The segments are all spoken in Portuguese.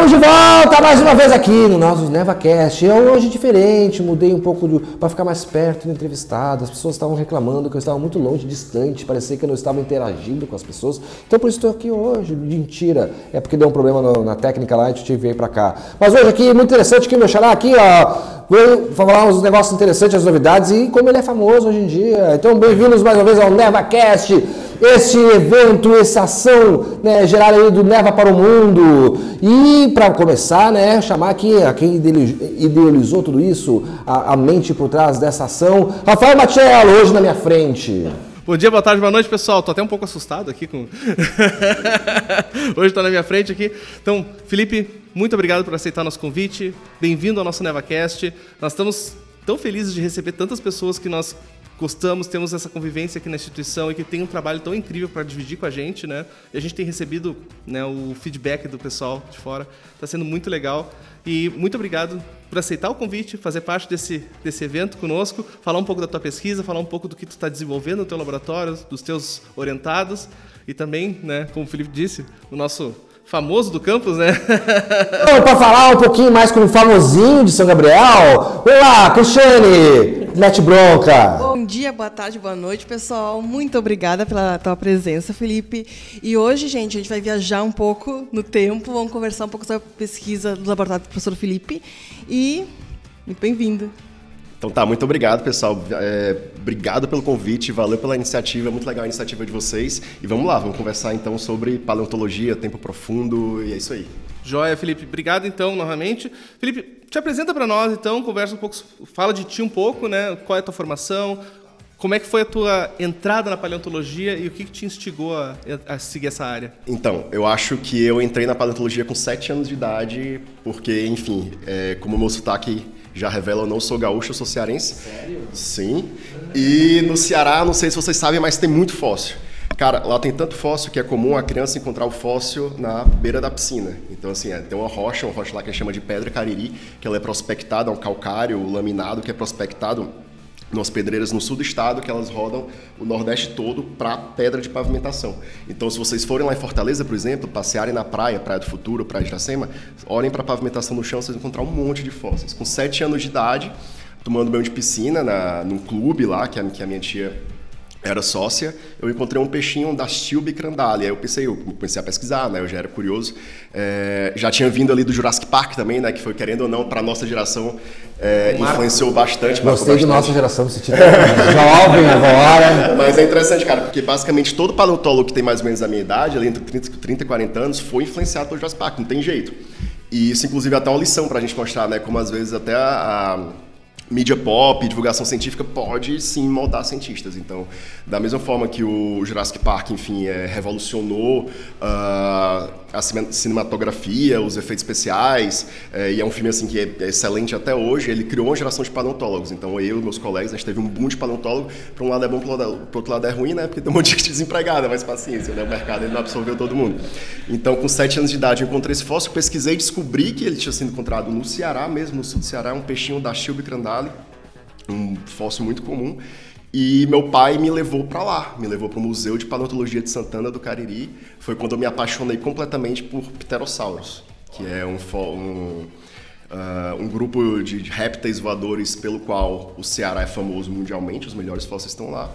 Estamos de volta mais uma vez aqui no nosso NevaCast. É hoje diferente, mudei um pouco para ficar mais perto do entrevistado. As pessoas estavam reclamando que eu estava muito longe, distante, parecia que eu não estava interagindo com as pessoas. Então por isso estou aqui hoje. Mentira, é porque deu um problema no, na técnica lá e eu que vir para cá. Mas hoje aqui, muito interessante, aqui meu xará, aqui ó, vou falar uns negócios interessantes, as novidades e como ele é famoso hoje em dia. Então bem-vindos mais uma vez ao NevaCast este evento, essa ação né, gerada aí do Neva para o Mundo. E para começar, né, chamar aqui a quem idealizou tudo isso, a, a mente por trás dessa ação, Rafael Machello, hoje na minha frente. Bom dia, boa tarde, boa noite, pessoal. Tô até um pouco assustado aqui com. Hoje está na minha frente aqui. Então, Felipe, muito obrigado por aceitar nosso convite. Bem-vindo ao nosso NevaCast. Nós estamos tão felizes de receber tantas pessoas que nós gostamos, temos essa convivência aqui na instituição e que tem um trabalho tão incrível para dividir com a gente, né? E a gente tem recebido né, o feedback do pessoal de fora, está sendo muito legal. E muito obrigado por aceitar o convite, fazer parte desse, desse evento conosco, falar um pouco da tua pesquisa, falar um pouco do que tu está desenvolvendo no teu laboratório, dos teus orientados e também, né, como o Felipe disse, o nosso famoso do campus, né? Para falar um pouquinho mais com o famosinho de São Gabriel, olá, Cristiane, mete bronca. Bom dia, boa tarde, boa noite, pessoal. Muito obrigada pela tua presença, Felipe. E hoje, gente, a gente vai viajar um pouco no tempo, vamos conversar um pouco sobre a pesquisa do laboratório do professor Felipe. E muito bem-vindo. Então tá, muito obrigado, pessoal. É, obrigado pelo convite, valeu pela iniciativa, muito legal a iniciativa de vocês. E vamos lá, vamos conversar então sobre paleontologia, tempo profundo, e é isso aí. Joia, Felipe. Obrigado então novamente. Felipe, te apresenta para nós então, conversa um pouco, fala de ti um pouco, né? Qual é a tua formação? Como é que foi a tua entrada na paleontologia e o que, que te instigou a, a, seguir essa área? Então, eu acho que eu entrei na paleontologia com 7 anos de idade, porque, enfim, é, como o meu sotaque já revela, eu não sou gaúcho, eu sou cearense. Sério? Sim. E no Ceará, não sei se vocês sabem, mas tem muito fóssil. Cara, lá tem tanto fóssil que é comum a criança encontrar o fóssil na beira da piscina. Então, assim, é, tem uma rocha, uma rocha lá que a chama de pedra cariri, que ela é prospectada, é um calcário laminado que é prospectado nas pedreiras no sul do estado, que elas rodam o Nordeste todo para pedra de pavimentação. Então, se vocês forem lá em Fortaleza, por exemplo, passearem na praia, Praia do Futuro, Praia de Iracema, olhem para a pavimentação no chão, vocês vão encontrar um monte de fósseis. Com sete anos de idade, tomando banho de piscina na, num clube lá, que a, que a minha tia era sócia, eu encontrei um peixinho da Stilbe Crandali. Aí eu pensei, eu comecei a pesquisar, né? Eu já era curioso. É, já tinha vindo ali do Jurassic Park também, né? Que foi, querendo ou não, para nossa geração, é, influenciou bastante. Gostei de nossa geração, se tiver jovem agora. Mas é interessante, cara, porque basicamente todo paleontólogo que tem mais ou menos a minha idade, ali entre 30, 30 e 40 anos, foi influenciado pelo Jurassic Park, não tem jeito. E isso, inclusive, é até uma lição para a gente mostrar, né? Como às vezes até a, a mídia pop, divulgação científica pode sim moldar cientistas. Então, da mesma forma que o Jurassic Park, enfim, é, revolucionou uh, a cinematografia, os efeitos especiais, é, e é um filme assim que é excelente até hoje, ele criou uma geração de paleontólogos. Então, eu e meus colegas, a gente teve um boom de paleontólogo. Para um lado é bom, para o outro lado é ruim, né? Porque tem um monte de gente desempregada, mas paciência, né? O mercado ele não absorveu todo mundo. Então, com sete anos de idade, eu encontrei esse fóssil, pesquisei e descobri que ele tinha sido encontrado no Ceará mesmo, no sul do Ceará, um peixinho da Chilbe um fóssil muito comum. E meu pai me levou para lá, me levou para o Museu de Paleontologia de Santana do Cariri. Foi quando eu me apaixonei completamente por pterossauros, que é um, um, uh, um grupo de répteis voadores pelo qual o Ceará é famoso mundialmente, os melhores fósseis estão lá.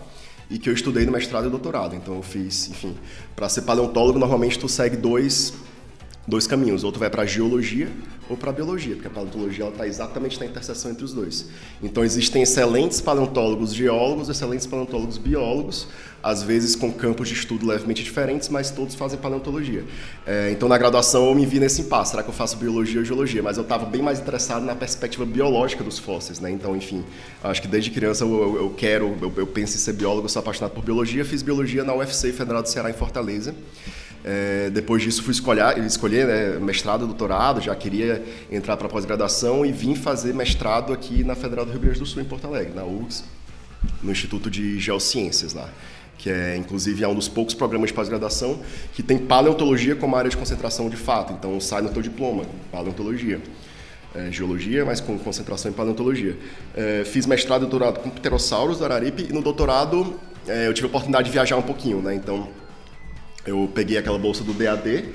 E que eu estudei no mestrado e doutorado. Então eu fiz, enfim, para ser paleontólogo normalmente tu segue dois dois caminhos, ou tu vai para a geologia ou para a biologia, porque a paleontologia está exatamente na interseção entre os dois. Então existem excelentes paleontólogos geólogos, excelentes paleontólogos biólogos, às vezes com campos de estudo levemente diferentes, mas todos fazem paleontologia. É, então na graduação eu me vi nesse impasse, será que eu faço biologia ou geologia? Mas eu estava bem mais interessado na perspectiva biológica dos fósseis, né? Então, enfim, acho que desde criança eu, eu, eu quero, eu, eu penso em ser biólogo, sou apaixonado por biologia, fiz biologia na UFC Federal do Ceará em Fortaleza. É, depois disso fui escolher, escolher né, mestrado, doutorado, já queria entrar para pós-graduação e vim fazer mestrado aqui na Federal do Rio Grande do Sul, em Porto Alegre, na URGS, no Instituto de Geociências lá, que é inclusive é um dos poucos programas de pós-graduação que tem paleontologia como área de concentração de fato, então sai no teu diploma, paleontologia. É, geologia, mas com concentração em paleontologia. É, fiz mestrado e doutorado com pterossauros do Araripe e no doutorado é, eu tive a oportunidade de viajar um pouquinho, né? Então eu peguei aquela bolsa do DAD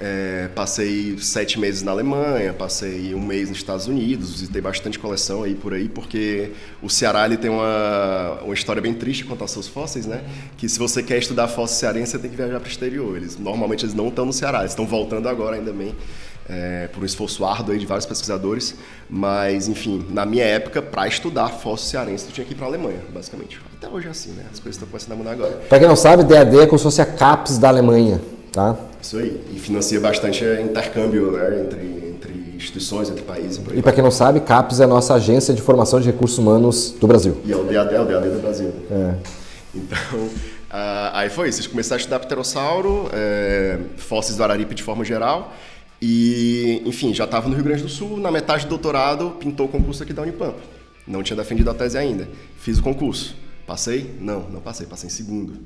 É, passei sete meses na Alemanha, passei um mês nos Estados Unidos, visitei bastante coleção aí por aí, porque o Ceará ele tem uma, uma história bem triste quanto aos seus fósseis, né? Que se você quer estudar fósseis cearense, você tem que viajar para o exterior. Eles, normalmente eles não estão no Ceará, eles estão voltando agora ainda bem é, por um esforço árduo aí de vários pesquisadores. Mas, enfim, na minha época, para estudar fóssil cearense, tu tinha que ir para a Alemanha, basicamente. Até hoje é assim, né? As coisas estão começando a mudar agora. Para quem não sabe, DAD é como se fosse a CAPES da Alemanha, tá? Isso aí. E financia bastante intercâmbio né, entre, instituições, entre países. E para quem não sabe, CAPES é a nossa agência de formação de recursos humanos do Brasil. E é o DAD, é o DAD do Brasil. É. Então, Uh, aí foi isso, comecei a estudar pterossauro, é, fósseis do Araripe de forma geral. E, enfim, já estava no Rio Grande do Sul, na metade do doutorado, pintou o concurso aqui da Unipampa. Não tinha defendido a tese ainda. Fiz o concurso. Passei? Não, não passei, passei em segundo.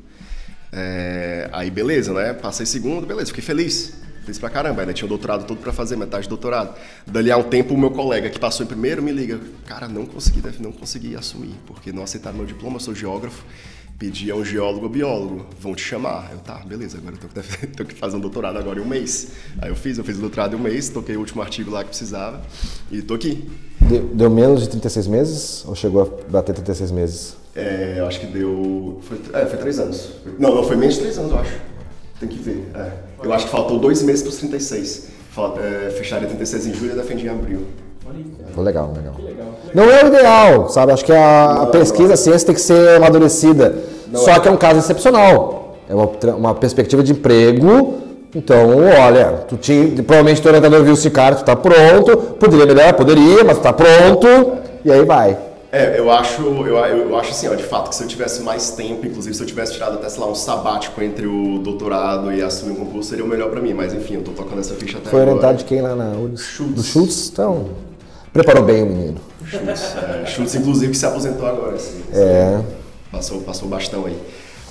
É, aí, beleza, né? Passei segundo, beleza, fiquei feliz. Feliz pra caramba, ainda tinha o doutorado todo para fazer, metade do doutorado. Dali a um tempo, o meu colega que passou em primeiro me liga: Cara, não consegui, não consegui assumir, porque não aceitaram meu diploma, sou geógrafo pedi a um geólogo ou biólogo, vão te chamar. Eu, tá, beleza, agora eu tô, que fazer um doutorado agora em um mês. Aí eu fiz, eu fiz o doutorado em um mês, toquei o último artigo lá que precisava e tô aqui. Deu, deu menos de 36 meses ou chegou a bater 36 meses? É, eu acho que deu. Foi, é, foi três anos. Não, não, foi menos de três anos, eu acho. Tem que ver. É. Eu acho que faltou dois meses para os 36. É, fecharia 36 em julho e defendi em abril. Legal, legal. Não é o ideal, sabe? Acho que a, pesquisa, a ciência tem que ser amadurecida. Só é. que é um caso excepcional. É uma, uma perspectiva de emprego. Então, olha, tu tinha, provavelmente teu orientador viu esse cara, tu tá pronto, poderia melhorar, poderia, mas tu tá pronto, e aí vai. É, eu acho, eu, eu acho assim, ó, de fato, que se eu tivesse mais tempo, inclusive se eu tivesse tirado até, sei lá, um sabático entre o doutorado e assumir um concurso, seria o melhor para mim, mas enfim, eu tô tocando essa ficha até Foi agora. orientado de quem lá na URGS? Schultz. Do Schultz? Então, preparou bem o menino. Schultz, é, Schultz inclusive, que se aposentou agora, assim. É. Passou, passou bastão aí.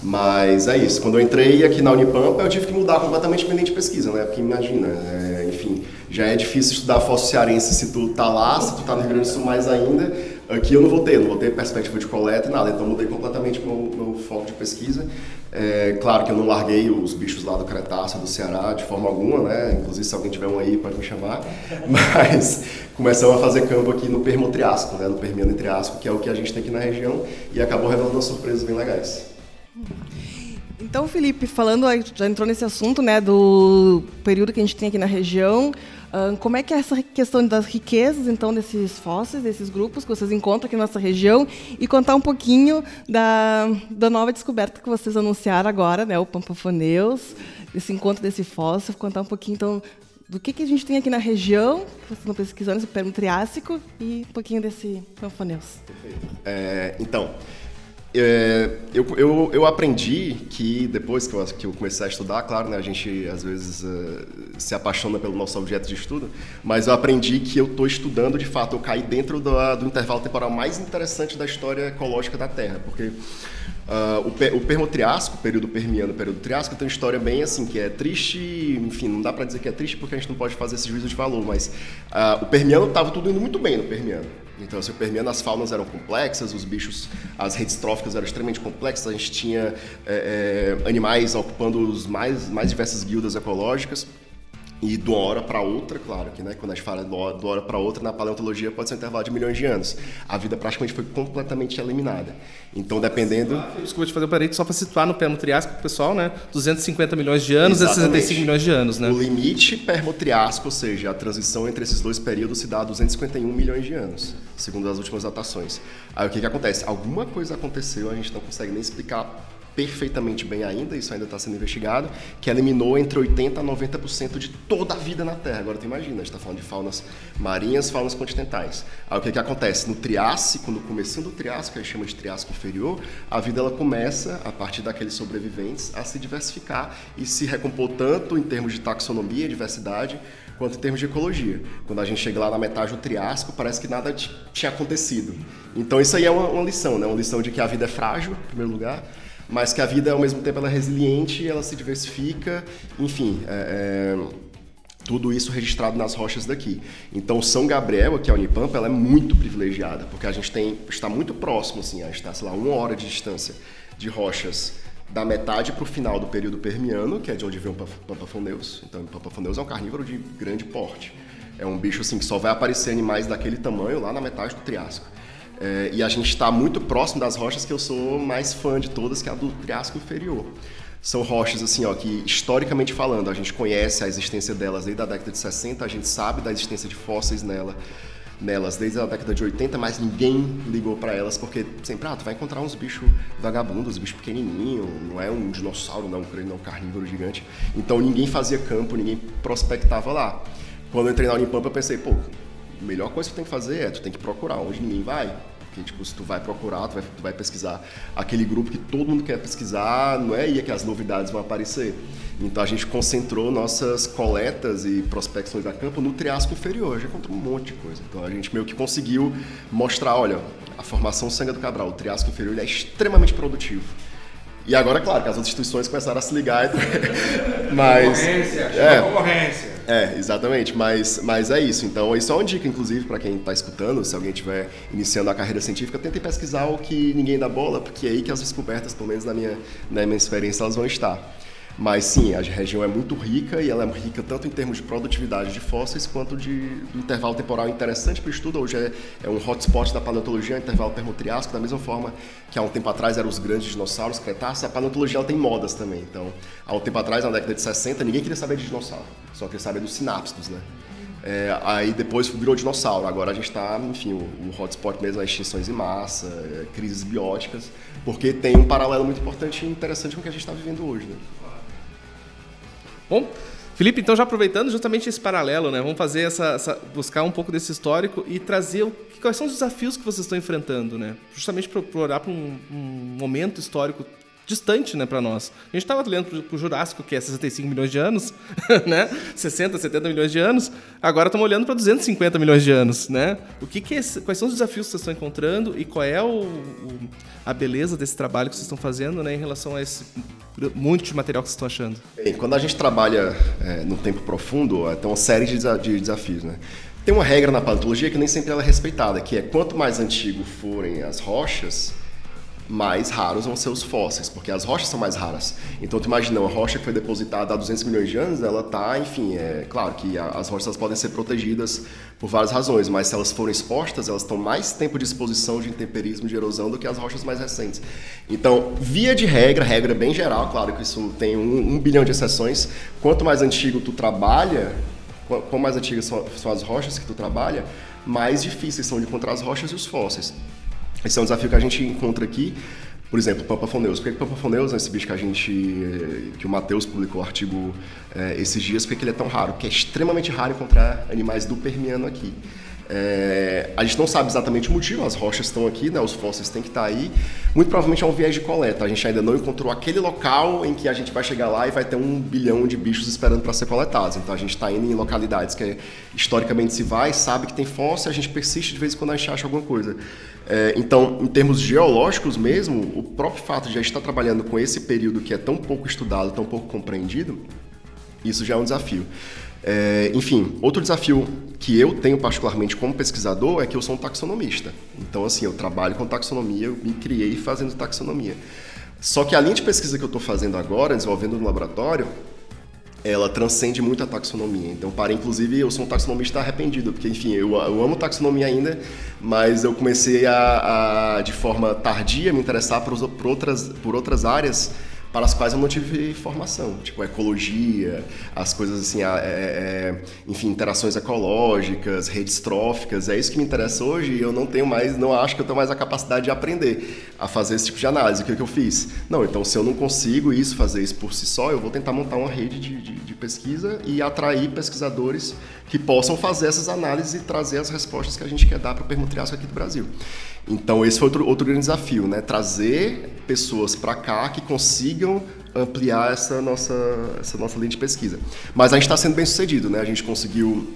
Mas é isso. Quando eu entrei aqui na Unipampa, eu tive que mudar completamente o ambiente de pesquisa, né? Porque imagina, é, enfim, já é difícil estudar fóssil cearense se tu tá lá, se tu tá no Rio Grande do Sul mais ainda. Aqui eu não vou ter, não vou ter perspectiva de coleta e nada, então mudei completamente meu, meu foco de pesquisa. É, claro que eu não larguei os bichos lá do Cretáceo, do Ceará, de forma alguma, né? Inclusive, se alguém tiver um aí, pode me chamar. Mas começamos a fazer campo aqui no Permo-Triásico, né? no Permiano Triásico, que é o que a gente tem aqui na região, e acabou revelando umas surpresas bem legais. Então, Felipe, falando, já entrou nesse assunto, né, do período que a gente tem aqui na região, como é que é essa questão das riquezas, então, desses fósseis, desses grupos que vocês encontram aqui na nossa região, e contar um pouquinho da, da nova descoberta que vocês anunciaram agora, né, o Pampafoneus, esse encontro desse fóssil, contar um pouquinho, então, do que, que a gente tem aqui na região, vocês estão pesquisando, esse perno triássico, e um pouquinho desse Pampafoneus. É, então, é, eu, eu, eu, aprendi que depois que eu, que eu, comecei a estudar, claro, né, a gente às vezes uh, se apaixona pelo nosso objeto de estudo, mas eu aprendi que eu estou estudando, de fato, eu caí dentro do, intervalo temporal mais interessante da história ecológica da Terra, porque uh, o, Permotriásico, o período Permiano, período Triásico, tem uma história bem assim, que é triste, enfim, não dá para dizer que é triste porque a gente não pode fazer esse juízo de valor, mas uh, o Permiano estava tudo indo muito bem no Permiano. Então, assim, o Permiano, as faunas eram complexas, os bichos, as redes tróficas eram extremamente complexas, a gente tinha é, é, animais ocupando os mais, mais diversas guildas ecológicas. E de uma hora para outra, claro que né, quando a gente fala de uma hora para outra, na paleontologia pode ser um intervalo de milhões de anos. A vida praticamente foi completamente eliminada. Então, dependendo. Desculpa te fazer um parênteses só para situar no Permo-Triásico pessoal, né? 250 milhões de anos Exatamente. e 65 milhões de anos, né? O limite Permo-Triásico, ou seja, a transição entre esses dois períodos se dá a 251 milhões de anos, segundo as últimas datações. Aí o que, que acontece? Alguma coisa aconteceu, a gente não consegue nem explicar perfeitamente bem ainda, isso ainda está sendo investigado, que eliminou entre 80% a 90% de toda a vida na Terra. Agora tu imagina, a gente está falando de faunas marinhas, faunas continentais. Aí o que, que acontece? No Triássico, no começo do Triássico, a gente chama de Triássico inferior, a vida ela começa, a partir daqueles sobreviventes, a se diversificar e se recompor tanto em termos de taxonomia, diversidade, quanto em termos de ecologia. Quando a gente chega lá na metade do Triássico, parece que nada tinha acontecido. Então isso aí é uma, uma lição, né? Uma lição de que a vida é frágil, em primeiro lugar, mas que a vida ao mesmo tempo ela é resiliente, ela se diversifica, enfim, é, é, tudo isso registrado nas rochas daqui. Então São Gabriel, aqui a Unipampa, ela é muito privilegiada, porque a gente tem está muito próximo, assim, a gente está, sei lá, uma hora de distância de rochas da metade para o final do período permiano, que é de onde vem o Pampafoneus. Então, o Pampafoneus é um carnívoro de grande porte. É um bicho assim que só vai aparecer animais daquele tamanho lá na metade do Triássico. É, e a gente está muito próximo das rochas que eu sou mais fã de todas, que é a do Triássico Inferior. São rochas assim, ó, que historicamente falando, a gente conhece a existência delas desde a década de 60, a gente sabe da existência de fósseis nela nelas desde a década de 80, mas ninguém ligou para elas porque sempre, ah, tu vai encontrar uns bichos vagabundos, bicho pequenininho, não é um dinossauro, não, não é um carnívoro gigante. Então ninguém fazia campo, ninguém prospectava lá. Quando eu entrei na Unipampa, eu pensei, pô, a melhor coisa que tu tem que fazer é tu tem que procurar onde ninguém vai. Porque, tipo, se tu vai procurar, tu vai, tu vai pesquisar aquele grupo que todo mundo quer pesquisar, não é aí que as novidades vão aparecer. Então a gente concentrou nossas coletas e prospecções da campo no Triássico inferior, já encontrou um monte de coisa. Então a gente meio que conseguiu mostrar, olha, a formação Sanga do Cabral, o Triássico inferior, ele é extremamente produtivo. E agora, claro, que as outras instituições começaram a se ligar. mas. Concorrência, é, concorrência. É, exatamente. Mas, mas é isso. Então, isso é uma dica, inclusive, para quem está escutando, se alguém estiver iniciando a carreira científica, tente pesquisar o que ninguém dá bola, porque é aí que as descobertas, pelo menos na minha, na minha experiência, elas vão estar. Mas sim, a região é muito rica e ela é rica tanto em termos de produtividade de fósseis quanto de do intervalo temporal interessante para o estudo. Hoje é, é, um hotspot da paleontologia, intervalo permotriásico, da mesma forma que há um tempo atrás eram os grandes dinossauros, cretáceos. A paleontologia tem modas também. Então, há um tempo atrás, na década de 60, ninguém queria saber de dinossauro, só queria saber dos sinápsidos, né? É, aí depois virou dinossauro. Agora a gente está, enfim, o, o, hotspot mesmo é extinções em massa, é, crises bióticas, porque tem um paralelo muito importante e interessante com o que a gente está vivendo hoje. Né? Bom, Felipe, então já aproveitando justamente esse paralelo, né? Vamos fazer essa, essa buscar um pouco desse histórico e trazer o, quais são os desafios que vocês estão enfrentando, né? Justamente para olhar para um, um momento histórico distante, né, para nós. A gente estava olhando para o Jurássico, que é 65 milhões de anos, né? 60, 70 milhões de anos. Agora estamos olhando para 250 milhões de anos, né? O que, que é, quais são os desafios que vocês estão encontrando e qual é o, o, a beleza desse trabalho que vocês estão fazendo, né, em relação a esse monte de material que vocês estão achando? Bem, quando a gente trabalha é, no tempo profundo, é, tem uma série de, de desafios, né? Tem uma regra na paleontologia que nem sempre ela é respeitada, que é quanto mais antigo forem as rochas, mais raros vão ser os fósseis, porque as rochas são mais raras. Então, tu imagina, uma rocha que foi depositada há 200 milhões de anos, ela está, enfim, é claro que as rochas podem ser protegidas por várias razões, mas se elas forem expostas, elas estão mais tempo de exposição de intemperismo, de erosão, do que as rochas mais recentes. Então, via de regra, regra bem geral, claro que isso tem um, um bilhão de exceções, quanto mais antigo tu trabalha, quanto mais antigas são, são as rochas que tu trabalha, mais difíceis são de encontrar as rochas e os fósseis. Esse é um desafio que a gente encontra aqui. Por exemplo, Pampafoneus. Por que Pampafoneus é esse bicho que a gente, que o Matheus publicou o artigo é, esses dias, por que ele é tão raro? Porque é extremamente raro encontrar animais do Permiano aqui. É, a gente não sabe exatamente o motivo, as rochas estão aqui, né, os fósseis têm que estar aí. Muito provavelmente é um viés de coleta. A gente ainda não encontrou aquele local em que a gente vai chegar lá e vai ter um bilhão de bichos esperando para ser coletados. Então a gente está indo em localidades que historicamente se vai, sabe que tem fóssil, a gente persiste de vez em quando a gente acha alguma coisa. É, então, em termos geológicos mesmo, o próprio fato de gente estar trabalhando com esse período que é tão pouco estudado, tão pouco compreendido, isso já é um desafio. É, enfim, outro desafio que eu tenho particularmente como pesquisador é que eu sou um taxonomista. Então, assim, eu trabalho com taxonomia, eu me criei fazendo taxonomia. Só que a linha de pesquisa que eu estou fazendo agora, desenvolvendo no laboratório, ela transcende muito a taxonomia. Então, para inclusive, eu sou um taxonomista arrependido, porque, enfim, eu, eu amo taxonomia ainda, mas eu comecei a, a de forma tardia, me interessar por, por, outras, por outras áreas para as quais eu não tive formação, tipo ecologia, as coisas assim, é, é, é, enfim, interações ecológicas, redes tróficas, é isso que me interessa hoje e eu não tenho mais, não acho que eu tenho mais a capacidade de aprender a fazer esse tipo de análise. O que, que eu fiz? Não, então se eu não consigo isso, fazer isso por si só, eu vou tentar montar uma rede de, de, de pesquisa e atrair pesquisadores que possam fazer essas análises e trazer as respostas que a gente quer dar para o permutriásico aqui do Brasil. Então esse foi outro, outro grande desafio, né? Trazer pessoas para cá que consigam ampliar essa nossa, essa nossa linha de pesquisa. Mas a gente está sendo bem sucedido, né? A gente conseguiu,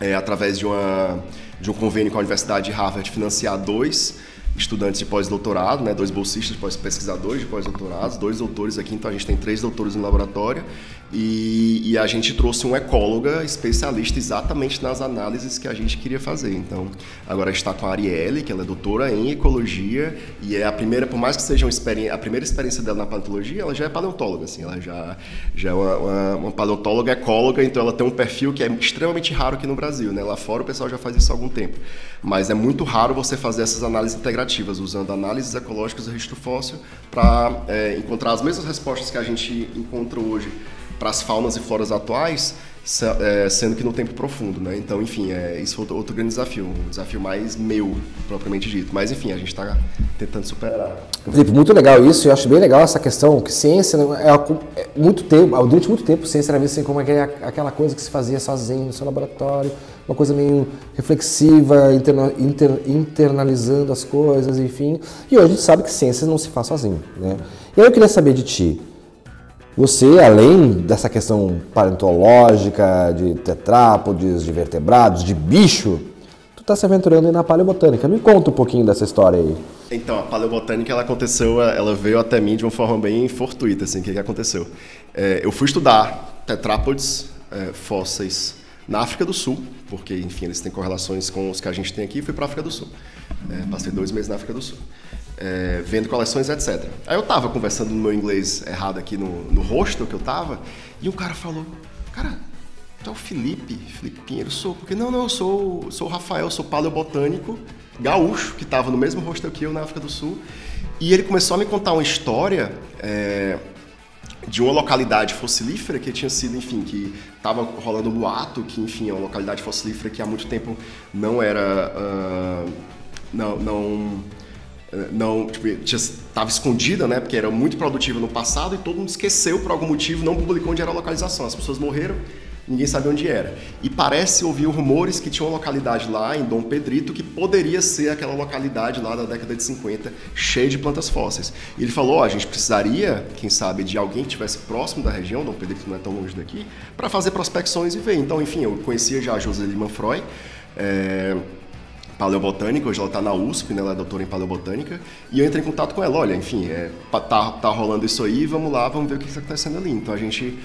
é, através de, uma, de um convênio com a Universidade de Harvard, financiar dois estudantes de pós-doutorado, né, dois bolsistas, pesquisadores de pós-doutorados, dois doutores aqui, então a gente tem três doutores no laboratório e, e, a gente trouxe uma ecóloga especialista exatamente nas análises que a gente queria fazer. Então, agora está com a Arielle, que ela é doutora em ecologia e é a primeira, por mais que seja a primeira experiência dela na paleontologia, ela já é paleontóloga, assim, ela já, já é uma, uma, uma paleontóloga ecóloga, então ela tem um perfil que é extremamente raro aqui no Brasil, né? Lá fora o pessoal já faz isso há algum tempo, mas é muito raro você fazer essas análises integrativas usando análises ecológicas do registro fóssil para é, encontrar as mesmas respostas que a gente encontra hoje para as faunas e floras atuais, sendo que no tempo profundo, né? Então, enfim, é, isso foi outro grande desafio, um desafio mais meu, propriamente dito. Mas, enfim, a gente está tentando superar. Felipe, muito legal isso, eu acho bem legal essa questão que ciência é, é muito tempo, durante muito tempo, ciência era vista assim como aquela coisa que se fazia sozinho no seu laboratório, uma coisa meio reflexiva, interna, inter, internalizando as coisas, enfim. E hoje a gente sabe que ciência não se faz sozinho, né? E aí eu queria saber de ti, você, além dessa questão paleontológica, de tetrápodes, de vertebrados, de bicho, tu está se aventurando aí na paleobotânica. Me conta um pouquinho dessa história aí. Então, a paleobotânica, ela aconteceu, ela veio até mim de uma forma bem fortuita, assim, o que, que aconteceu? É, eu fui estudar tetrápodes é, fósseis na África do Sul, porque, enfim, eles têm correlações com os que a gente tem aqui, e fui para a África do Sul. É, passei dois meses na África do Sul é, vendo coleções, etc. Aí eu tava conversando no meu inglês errado aqui no, no hostel que eu tava, e um cara falou, cara, tu é o Felipe, Felipe Pinheiro, sou, porque não, não, eu sou, sou o Rafael, sou paleobotânico, gaúcho, que tava no mesmo hostel que eu na África do Sul, e ele começou a me contar uma história é, de uma localidade fossilífera que tinha sido, enfim, que estava rolando um boato, que, enfim, é uma localidade fossilífera que há muito tempo não era... Uh, não, não não tipo, estava escondida, né? Porque era muito produtiva no passado e todo mundo esqueceu por algum motivo, não publicou onde era a localização. As pessoas morreram, ninguém sabia onde era. E parece ouvir rumores que tinha uma localidade lá em Dom Pedrito que poderia ser aquela localidade lá da década de 50, cheia de plantas fósseis. E ele falou: oh, a gente precisaria, quem sabe, de alguém que estivesse próximo da região, Dom Pedrito não é tão longe daqui, para fazer prospecções e ver. Então, enfim, eu conhecia já a Joseli Manfroy. É paleobotânica, hoje ela está na USP, né, ela é doutora em paleobotânica, e eu entrei em contato com ela, olha, enfim, é, tá, tá rolando isso aí, vamos lá, vamos ver o que está acontecendo ali. Então a gente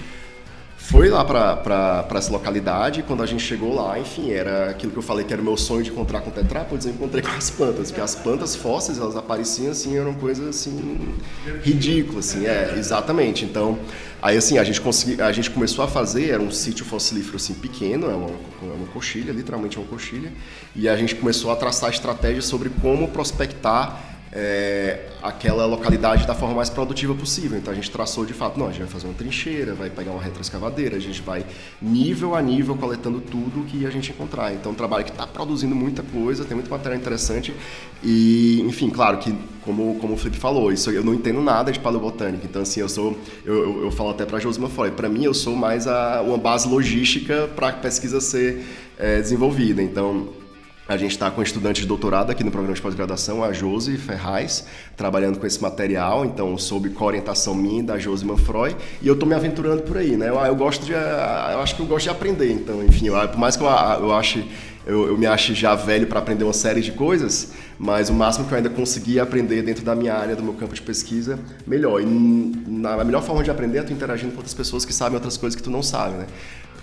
foi lá para essa localidade, quando a gente chegou lá, enfim, era aquilo que eu falei que era o meu sonho de encontrar com tetrápodes, eu encontrei com as plantas, porque as plantas fósseis, elas apareciam assim, eram coisas assim, ridículas, assim, é, exatamente. Então, Aí assim, a gente, consegui, a gente começou a fazer, era um sítio fossilífero assim pequeno, é uma, é uma coxilha, literalmente uma coxilha, e a gente começou a traçar estratégias sobre como prospectar é, aquela localidade da forma mais produtiva possível. Então a gente traçou de fato, não, a gente vai fazer uma trincheira, vai pegar uma retroescavadeira, a gente vai nível a nível coletando tudo que a gente encontrar. Então é um trabalho que está produzindo muita coisa, tem muita matéria interessante e, enfim, claro que como, como o Felipe falou, isso eu não entendo nada de paleobotânica. Então assim, eu sou, eu, eu, eu falo até para Josima Foy, para mim eu sou mais a, uma base logística para a pesquisa ser é, desenvolvida. Então a gente está com estudantes de doutorado aqui no programa de pós-graduação, a Josi Ferraz, trabalhando com esse material, então sob orientação minha da Josi Manfroy, e eu estou me aventurando por aí, né? Eu, eu, gosto de, eu acho que eu gosto de aprender, então, enfim, eu, por mais que eu, eu ache eu, eu, me ache já velho para aprender uma série de coisas, mas o máximo que eu ainda consegui aprender dentro da minha área, do meu campo de pesquisa, melhor. E na, a melhor forma de aprender é tu interagindo com outras pessoas que sabem outras coisas que tu não sabe, né?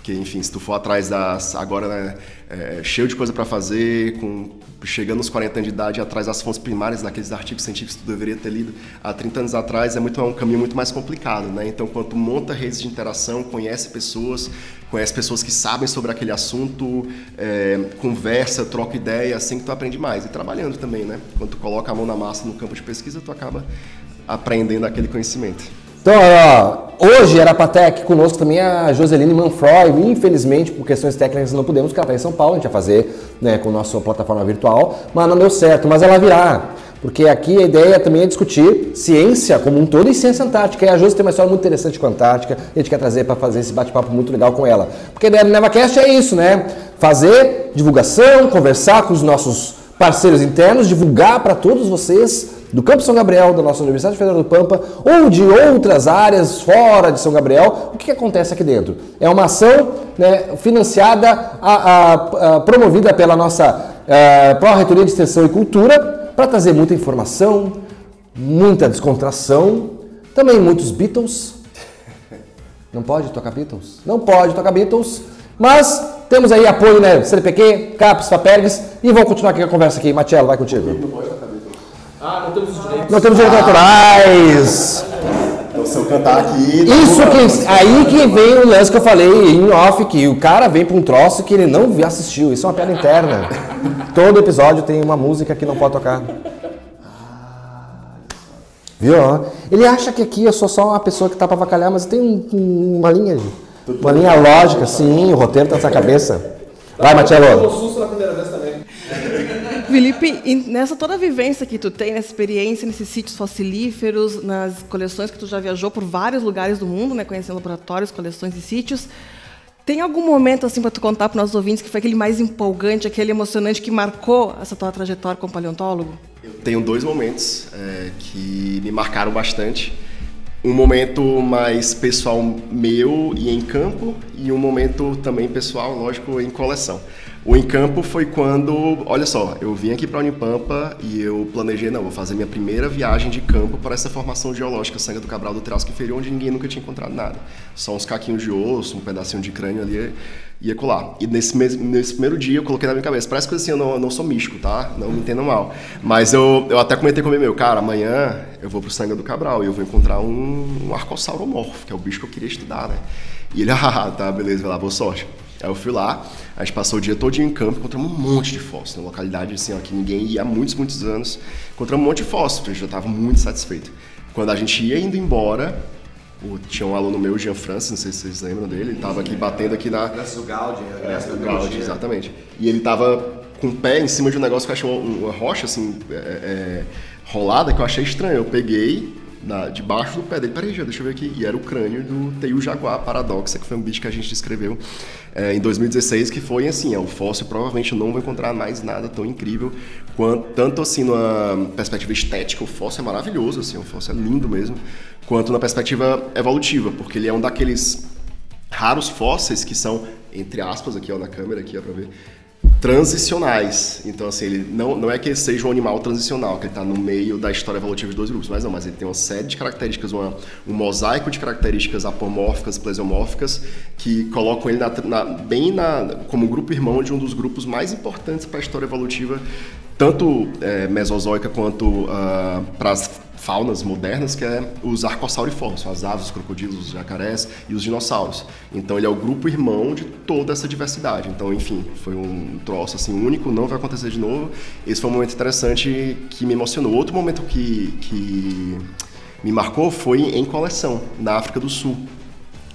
Porque, enfim, se tu for atrás das. Agora, né, é, cheio de coisa para fazer, com, chegando aos 40 anos de idade, atrás das fontes primárias, daqueles artigos científicos que tu deveria ter lido há 30 anos atrás, é, muito, é um caminho muito mais complicado, né? Então, quando tu monta redes de interação, conhece pessoas, conhece pessoas que sabem sobre aquele assunto, é, conversa, troca ideia, assim que tu aprende mais. E trabalhando também, né? Quando tu coloca a mão na massa no campo de pesquisa, tu acaba aprendendo aquele conhecimento. Então, ó, hoje era para estar aqui conosco também a Joseline Manfroy. Infelizmente, por questões técnicas, não pudemos, porque ela em São Paulo, a gente ia fazer né, com a nossa plataforma virtual, mas não deu certo. Mas ela virá, porque aqui a ideia também é discutir ciência como um todo e ciência antártica. E a Josi tem uma história muito interessante com a Antártica, a gente quer trazer para fazer esse bate-papo muito legal com ela. Porque a ideia do NevaCast é isso, né? Fazer divulgação, conversar com os nossos parceiros internos, divulgar para todos vocês do Campo São Gabriel, da nossa Universidade Federal do Pampa, ou de outras áreas fora de São Gabriel, o que, que acontece aqui dentro? É uma ação né, financiada, a, a, a, promovida pela nossa uh, Pró-Reitoria de Extensão e Cultura, para trazer muita informação, muita descontração, também muitos Beatles. Não pode tocar Beatles? Não pode tocar Beatles, mas temos aí apoio, né? CDPq, CAPES, FAPERGS e vamos continuar aqui a conversa aqui. Matielo, vai contigo. Ah, não temos os direitos. Não temos direitos autorais. Então, se eu cantar aqui. Isso que, aí que vem o lance que eu falei em off, que o cara vem pra um troço que ele não assistiu. Isso é uma piada interna. Todo episódio tem uma música que não pode tocar. Viu? Ele acha que aqui eu sou só uma pessoa que tá pra avacalhar, mas tem um- um- uma linha, uma linha lógica, sim, o roteiro tá na sua cabeça. Vai, Marcelo. susto na primeira vez também. Felipe, nessa toda a vivência que tu tem, nessa experiência, nesses sítios fossilíferos, nas coleções que tu já viajou por vários lugares do mundo, né, conhecendo laboratórios, coleções e sítios, tem algum momento assim para tu contar para nossos ouvintes que foi aquele mais empolgante, aquele emocionante que marcou essa tua trajetória como paleontólogo? Eu tenho dois momentos é, que me marcaram bastante. Um momento mais pessoal meu e em campo, e um momento também pessoal, lógico, em coleção. O em campo foi quando, olha só, eu vim aqui para Unipampa e eu planejei, não, vou fazer minha primeira viagem de campo para essa formação geológica Sanga do Cabral do Triássico Inferior, onde ninguém nunca tinha encontrado nada. Só uns caquinhos de osso, um pedacinho de crânio ali ia colar. E nesse, mes- nesse primeiro dia eu coloquei na minha cabeça, parece que assim, eu não, não sou místico, tá? Não me entendam mal. Mas eu, eu até comentei com o meu, cara, amanhã eu vou pro Sanga do Cabral e eu vou encontrar um, um arcossauromorfo, que é o bicho que eu queria estudar, né? E ele, ah, tá, beleza, vai lá, boa sorte. Aí eu fui lá, a gente passou o dia todo em campo, encontramos um monte de fósseis, numa localidade assim, ó, que ninguém ia há muitos, muitos anos. Encontramos um monte de fósseis, a gente já estava muito satisfeito. Quando a gente ia indo embora, o- tinha um aluno meu, Jean Francis, não sei se vocês lembram dele, ele estava aqui batendo aqui na, Graças ao Gaudi, é, o Gaudi, exatamente. E ele tava com o pé em cima de um negócio que eu achei uma, uma rocha assim, é, é, rolada, que eu achei estranho. Eu peguei na- debaixo do pé dele, peraí, já, deixa eu ver aqui. E era o crânio do Teiu Jaguar Paradoxa, que foi um bicho que a gente descreveu é, em 2016, que foi assim, é, o fóssil provavelmente não vou encontrar mais nada tão incrível quanto, tanto assim numa perspectiva estética, o fóssil é maravilhoso, assim, o fóssil é lindo mesmo, quanto na perspectiva evolutiva, porque ele é um daqueles raros fósseis que são, entre aspas, aqui ó, na câmera, aqui ó, pra ver, transicionais. Então, assim, ele não, não é que ele seja um animal transicional, que ele está no meio da história evolutiva de dois grupos, mas não, mas ele tem uma série de características, uma, um mosaico de características apomórficas, plesiomórficas, que colocam ele na- na- bem na, como grupo irmão de um dos grupos mais importantes para a história evolutiva, tanto é, mesozoica quanto para as faunas modernas, que é os arcossauriformes, as aves, os crocodilos, os jacarés e os dinossauros. Então ele é o grupo irmão de toda essa diversidade. Então, enfim, foi um troço assim único, não vai acontecer de novo. Esse foi um momento interessante que me emocionou. Outro momento que, que me marcou foi em coleção, na África do Sul.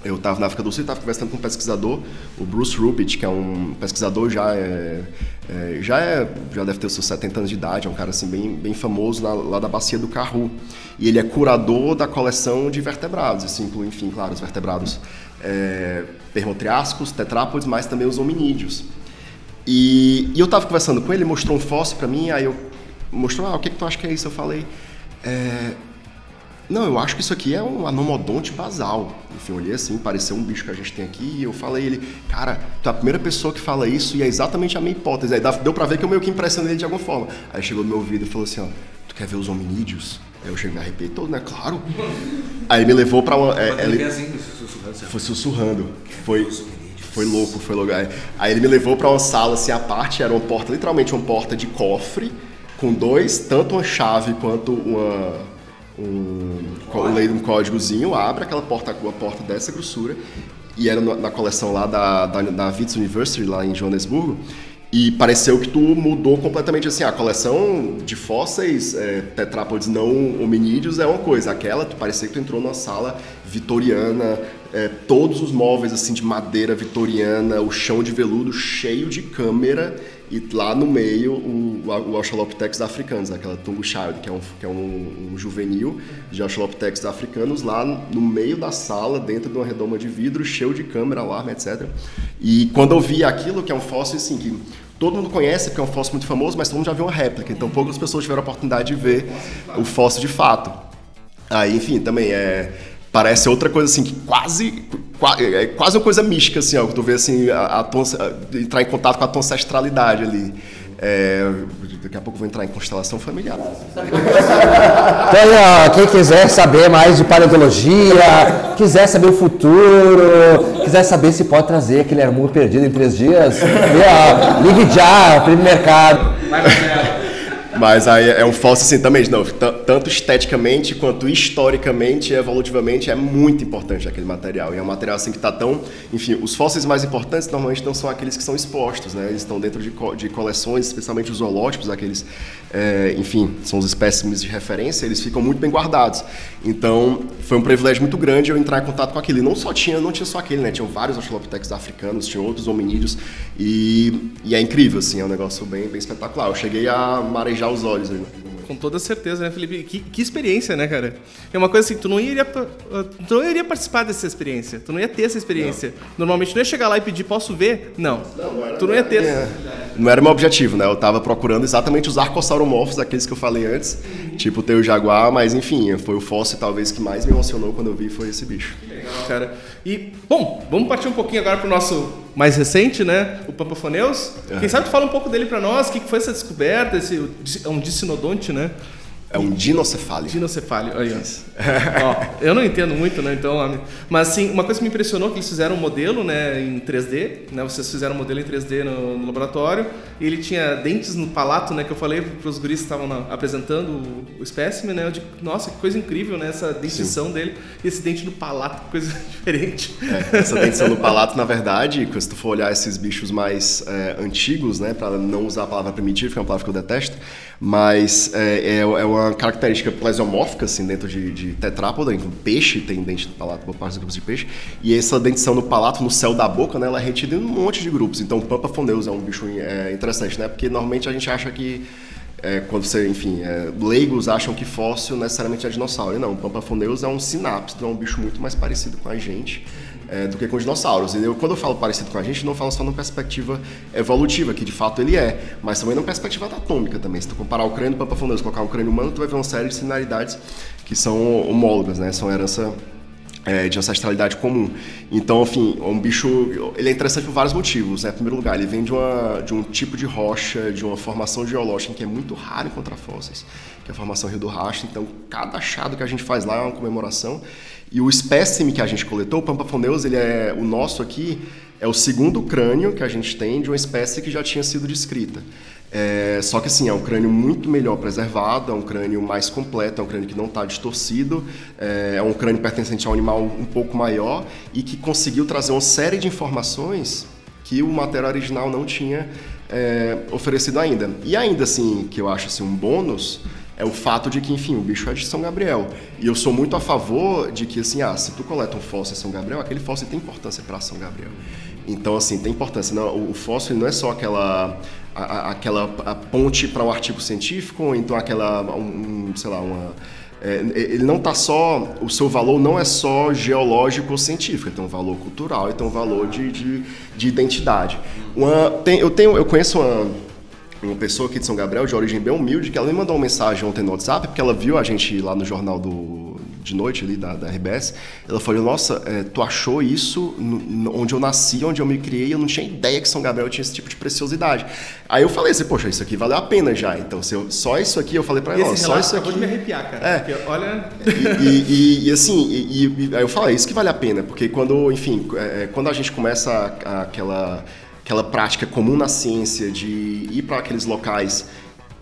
Eu estava na África do Sul e estava conversando com um pesquisador, o Bruce Rubit, que é um pesquisador já é, é, já é já deve ter seus 70 anos de idade, é um cara assim bem, bem famoso lá, da bacia do Karhu. E ele é curador da coleção de vertebrados, isso inclui, enfim, claro, os vertebrados é, permotriásicos, tetrápodes, mas também os hominídeos. E, e eu estava conversando com ele mostrou um fóssil para mim, aí eu mostrou, ah, o que, que tu acha que é isso? Eu falei, é, não, eu acho que isso aqui é um anomodonte basal. Enfim, eu olhei assim, pareceu um bicho que a gente tem aqui, e eu falei ele, cara, tu é a primeira pessoa que fala isso e é exatamente a minha hipótese. Aí deu pra ver que eu meio que impressionei ele de alguma forma. Aí chegou no meu ouvido e falou assim, ó, tu quer ver os hominídeos? Aí eu cheguei, me arrepiei todo, né? Claro. Aí me levou pra uma... é, Ele assim, foi sussurrando. Foi, foi louco, foi louco. Aí- ele me levou pra uma sala assim à parte, era uma porta, literalmente uma porta de cofre, com dois, tanto uma chave quanto uma um, um códigozinho, abre aquela porta, uma porta dessa grossura, e era na na coleção lá da, da, da Wits University, lá em Joanesburgo, e pareceu que tu mudou completamente assim, a coleção de fósseis é, tetrápodes não hominídeos é uma coisa, aquela tu parecia que tu entrou numa sala vitoriana, é, todos os móveis assim de madeira vitoriana, o chão de veludo cheio de câmera e lá no meio o, o Australopithecus africanos, aquela Tungu Child, que é um, que é um, um juvenil de Australopithecus africanos lá no meio da sala, dentro de uma redoma de vidro, cheio de câmera, alarme, etc. E quando eu vi aquilo, que é um fóssil assim, que todo mundo conhece, porque é um fóssil muito famoso, mas todo mundo já viu uma réplica, então poucas pessoas tiveram a oportunidade de ver o fóssil de fato. Aí, enfim, também é parece outra coisa assim que quase qua- é quase uma coisa mística assim, ó, que tu vê assim a, a tua- entrar em contato com a tua ancestralidade ali. É, daqui a pouco eu vou entrar em constelação familiar. Então, quem quiser saber mais de paleontologia, quiser saber o futuro, quiser saber se pode trazer aquele armudo perdido em três dias, ligue já, prêmio mercado. Vai, Marcelo. Mas aí é um falso assim também, não, tanto esteticamente quanto historicamente e evolutivamente é muito importante aquele material. E é um material assim que está tão, enfim, os fósseis mais importantes normalmente não são aqueles que são expostos, né? Eles estão dentro de, co de coleções, especialmente os zoológicos, aqueles, é, enfim, são os espécimes de referência, eles ficam muito bem guardados. Então, foi um privilégio muito grande eu entrar em contato com aquilo. E não só tinha, não tinha só aquele, né? Tinham vários Australopithecus africanos, tinha outros hominídeos e, e é incrível, assim, é um negócio bem, bem espetacular. Eu cheguei a marejar os olhos aí. Com toda certeza, né, Felipe? Que, que experiência, né, cara? É uma coisa assim, tu não iria, tu não iria participar dessa experiência, tu não ia ter essa experiência. Não. Normalmente tu não ia chegar lá e pedir, posso ver? Não. não, não tu não ia ter. É. Não era meu objetivo, né? Eu tava procurando exatamente os arcossauromorfos, aqueles que eu falei antes, uhum. tipo ter o jaguar, mas enfim, foi o fóssil talvez que mais me emocionou quando eu vi foi esse bicho. Legal, cara. E, bom, vamos partir um pouquinho agora pro nosso mais recente, né? O Pampafoneus. Uhum. Quem sabe tu fala um pouco dele para nós, o que foi essa descoberta, esse, é um dicinodonte, né? É um dinocefálio. Dinocefálio, aí, ó. Eu não entendo muito, né? Então, mas assim, uma coisa que me impressionou é que eles fizeram um modelo, né, em 3D, né? Vocês fizeram um modelo em 3D no, no laboratório e ele tinha dentes no palato, né? Que eu falei para os guris que estavam na, apresentando o, o espécime, né? Eu digo, nossa, que coisa incrível, né? Essa dentição Sim. dele e esse dente no palato, que coisa diferente. É, essa dentição no palato, na verdade, se tu for olhar esses bichos mais é, antigos, né? Para não usar a palavra primitivo, que é uma palavra que eu detesto, mas é, é, é uma característica plesiomórfica, assim, dentro de, de tetrápoda, então peixe tem dente no palato, boa parte dos grupos de peixe, e essa dentição no palato, no céu da boca, né, ela é retida em um monte de grupos. Então, o Pampa fondeus é um bicho é, interessante, né, porque normalmente a gente acha que é, quando você, enfim, é, leigos acham que fóssil necessariamente é dinossauro. E não, o Pampa fondeus é um sinapse, é um bicho muito mais parecido com a gente é, do que com os dinossauros. E eu, quando eu falo parecido com a gente, não falo só numa perspectiva evolutiva, que de fato ele é, mas também numa perspectiva anatômica também. Se tu comparar o crânio do Papafoneus colocar um crânio humano, tu vai ver uma série de similaridades que são homólogas, né? São herança é, de ancestralidade comum. Então, enfim, um bicho, ele é interessante por vários motivos. Né? Em primeiro lugar, ele vem de, uma, de um tipo de rocha, de uma formação geológica que é muito rara encontrar fósseis, que é a formação Rio do Rastro. Então, cada achado que a gente faz lá é uma comemoração. E o espécime que a gente coletou, o Pampafoneus, ele é o nosso aqui, é o segundo crânio que a gente tem de uma espécie que já tinha sido descrita. É, só que assim, é um crânio muito melhor preservado, é um crânio mais completo, é um crânio que não está distorcido, é, é um crânio pertencente a um animal um pouco maior e que conseguiu trazer uma série de informações que o material original não tinha é, oferecido ainda. E ainda assim, que eu acho assim, um bônus, é o fato de que, enfim, o bicho é de São Gabriel. E eu sou muito a favor de que, assim, ah, se tu coleta um fóssil em São Gabriel, aquele fóssil tem importância para São Gabriel. Então, assim, tem importância. Não, o fóssil não é só aquela, a, aquela a ponte para um artigo científico, ou então aquela, um, sei lá, uma... É, ele não está só, o seu valor não é só geológico ou científico, ele tem um valor cultural, ele tem um valor de, de, de identidade. Uma, tem, eu, tenho, eu conheço uma uma pessoa aqui de São Gabriel, de origem bem humilde, que ela me mandou uma mensagem ontem no WhatsApp, porque ela viu a gente lá no jornal do, de noite ali da, da RBS. Ela falou: Nossa, é, tu achou isso no, onde eu nasci, onde eu me criei? Eu não tinha ideia que São Gabriel tinha esse tipo de preciosidade. Aí eu falei assim: Poxa, isso aqui valeu a pena já. Então, se eu, só isso aqui, eu falei para ela: Só isso aqui. de me arrepiar, cara. É. Porque, olha. E, e, e, e assim, e, aí eu falei: Isso que vale a pena, porque quando, enfim, é, é quando a gente começa a, a, aquela aquela prática comum na ciência de ir para aqueles locais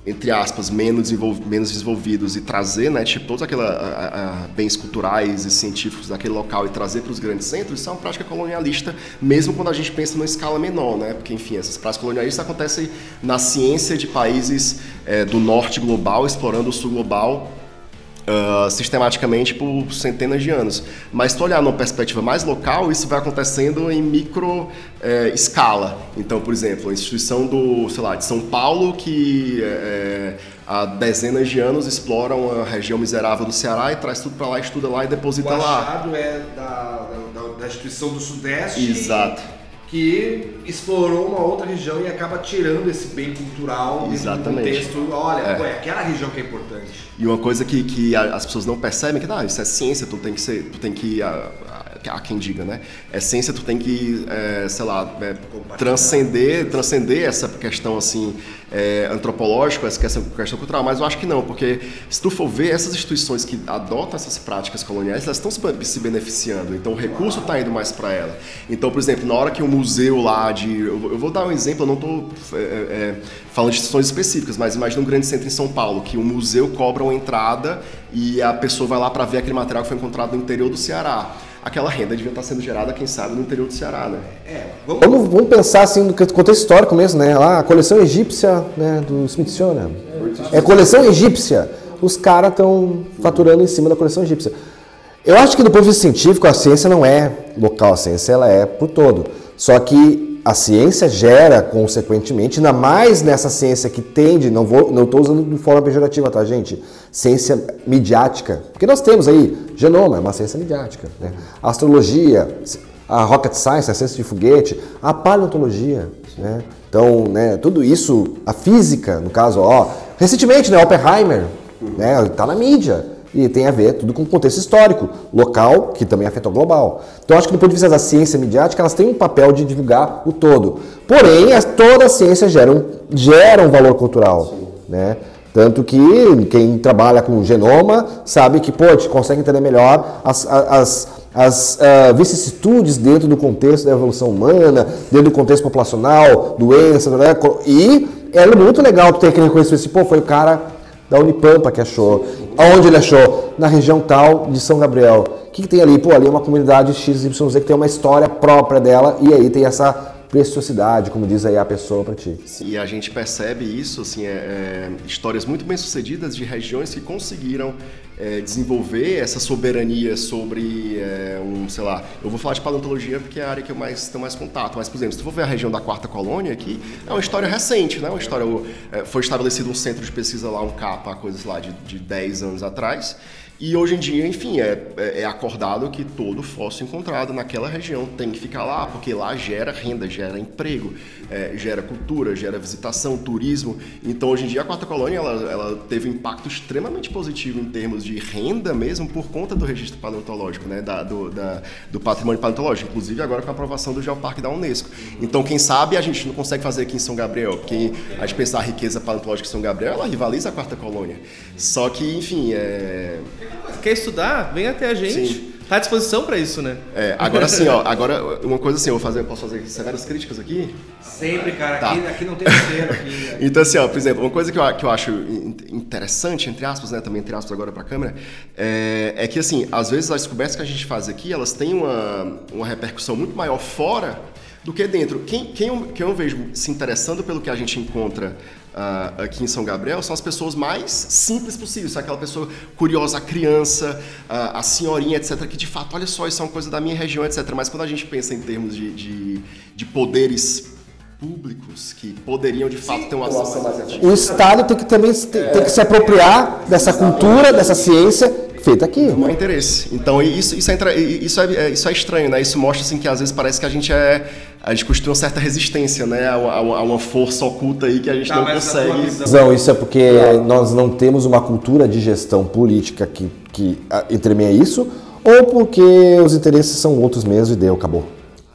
entre aspas, menos, menos desenvolvidos e trazer, né, tipo, todos aqueles bens culturais e científicos daquele local e trazer para os grandes centros, isso é uma prática colonialista, mesmo quando a gente pensa numa escala menor, né, porque, enfim, essas práticas colonialistas acontecem na ciência de países é, do norte global, explorando o sul global, Uh, sistematicamente por centenas de anos. Mas se olhar numa perspectiva mais local, isso vai acontecendo em micro eh, escala. Então, por exemplo, a instituição do, sei lá, de São Paulo, que eh, há dezenas de anos explora uma região miserável do Ceará e traz tudo para lá, estuda lá e deposita o lá. O é da, da, da instituição do Sudeste. Exato que explorou uma outra região e acaba tirando esse bem cultural Exatamente. do contexto. Olha, é. Pô, é aquela região que é importante. E uma coisa que, que as pessoas não percebem é que ah, isso é ciência, tu tem que ser, tu tem que há quem diga, né? Essência tu tem que, é, sei lá, é, transcender, transcender essa questão assim é, antropológica, essa questão, questão cultural, mas eu acho que não, porque se tu for ver essas instituições que adotam essas práticas coloniais, elas estão se beneficiando, então o recurso está indo mais para ela. Então, por exemplo, na hora que o um museu lá de, eu, vou dar um exemplo, eu não estou é, é, falando de instituições específicas, mas imagina um grande centro em São Paulo que o museu cobra uma entrada e a pessoa vai lá para ver aquele material que foi encontrado no interior do Ceará aquela renda devia estar sendo gerada, quem sabe, no interior do Ceará, né? É, vamos... Vamos, vamos pensar assim no contexto histórico mesmo, né? Lá, a coleção egípcia né, do Smithsonian. É coleção egípcia. Os caras estão faturando em cima da coleção egípcia. Eu acho que do ponto de vista científico, a ciência não é local, a ciência ela é por todo. Só que a ciência gera, consequentemente, ainda mais nessa ciência que tende, não vou, não estou usando de forma pejorativa, tá, gente? Ciência midiática. Porque nós temos aí, genoma, é uma ciência midiática. Né? Astrologia, a rocket science, a ciência de foguete, a paleontologia, né? Então, né, tudo isso, a física, no caso, ó, recentemente, né, Oppenheimer, né, tá na mídia e tem a ver tudo com contexto histórico, local, que também afeta o global. Então, acho que do ponto de vista da ciência midiática, elas têm um papel de divulgar o todo. Porém, toda a ciência gera um, gera um valor cultural. Né? Tanto que quem trabalha com genoma sabe que pô, consegue entender melhor as, as, as uh, vicissitudes dentro do contexto da evolução humana, dentro do contexto populacional, doença, né? e é muito legal ter aquele reconhecimento assim, pô, foi o cara da Unipampa que achou. Aonde ele achou? Na região tal de São Gabriel. O que, que tem ali? Pô, ali é uma comunidade XYZ que tem uma história própria dela e aí tem essa preciosidade, como diz aí a pessoa para ti. E a gente percebe isso, assim, é, é, histórias muito bem sucedidas de regiões que conseguiram é, desenvolver essa soberania sobre é, um, sei lá, eu vou falar de paleontologia porque é a área que eu mais tenho mais contato, mas, por exemplo, se tu for ver a região da Quarta Colônia aqui, é uma história recente, né? Uma história, é, foi estabelecido um centro de pesquisa lá, um CAPA, coisas lá de, de 10 anos atrás, e hoje em dia, enfim, é, é, acordado que todo fóssil encontrado naquela região tem que ficar lá, porque lá gera renda, gera emprego, é, gera cultura, gera visitação, turismo. Então, hoje em dia, a Quarta Colônia ela, ela, teve um impacto extremamente positivo em termos de renda mesmo por conta do registro paleontológico, né, da, do, da, do patrimônio paleontológico, inclusive agora com a aprovação do Geoparque da Unesco. Então, quem sabe a gente não consegue fazer aqui em São Gabriel, porque a gente pensar a riqueza paleontológica em São Gabriel, ela rivaliza a Quarta Colônia. Só que, enfim, é Quer estudar? Vem até a gente. Sim. Tá à disposição para isso, né? É, agora sim, ó, agora uma coisa assim, eu vou fazer, posso fazer severas críticas aqui? Sempre, cara, tá. aqui, aqui não tem roteiro aqui. então assim, ó, por exemplo, uma coisa que eu, que eu acho interessante, entre aspas, né, também entre aspas agora para a câmera, é, é que assim, às vezes as descobertas que a gente faz aqui, elas têm uma, uma repercussão muito maior fora do que dentro. Quem, quem, eu, quem eu vejo se interessando pelo que a gente encontra uh, aqui em São Gabriel são as pessoas mais simples possíveis. Aquela pessoa curiosa, a criança, uh, a senhorinha, etc. Que de fato, olha só, isso é uma coisa da minha região, etc. Mas quando a gente pensa em termos de, de, de poderes públicos que poderiam de fato Sim, ter uma ação mais ativa. O Estado tem que também tem, tem que se apropriar dessa cultura, dessa ciência feita aqui. Não há interesse. Então isso, isso, é, isso, é, isso é estranho, né? Isso mostra assim que às vezes parece que a gente é a gente constitui uma certa resistência, né, a, a, a uma força oculta aí que a gente tá, não consegue. Não, isso é porque nós não temos uma cultura de gestão política que, que entremeia isso, ou porque os interesses são outros mesmo e deu, acabou.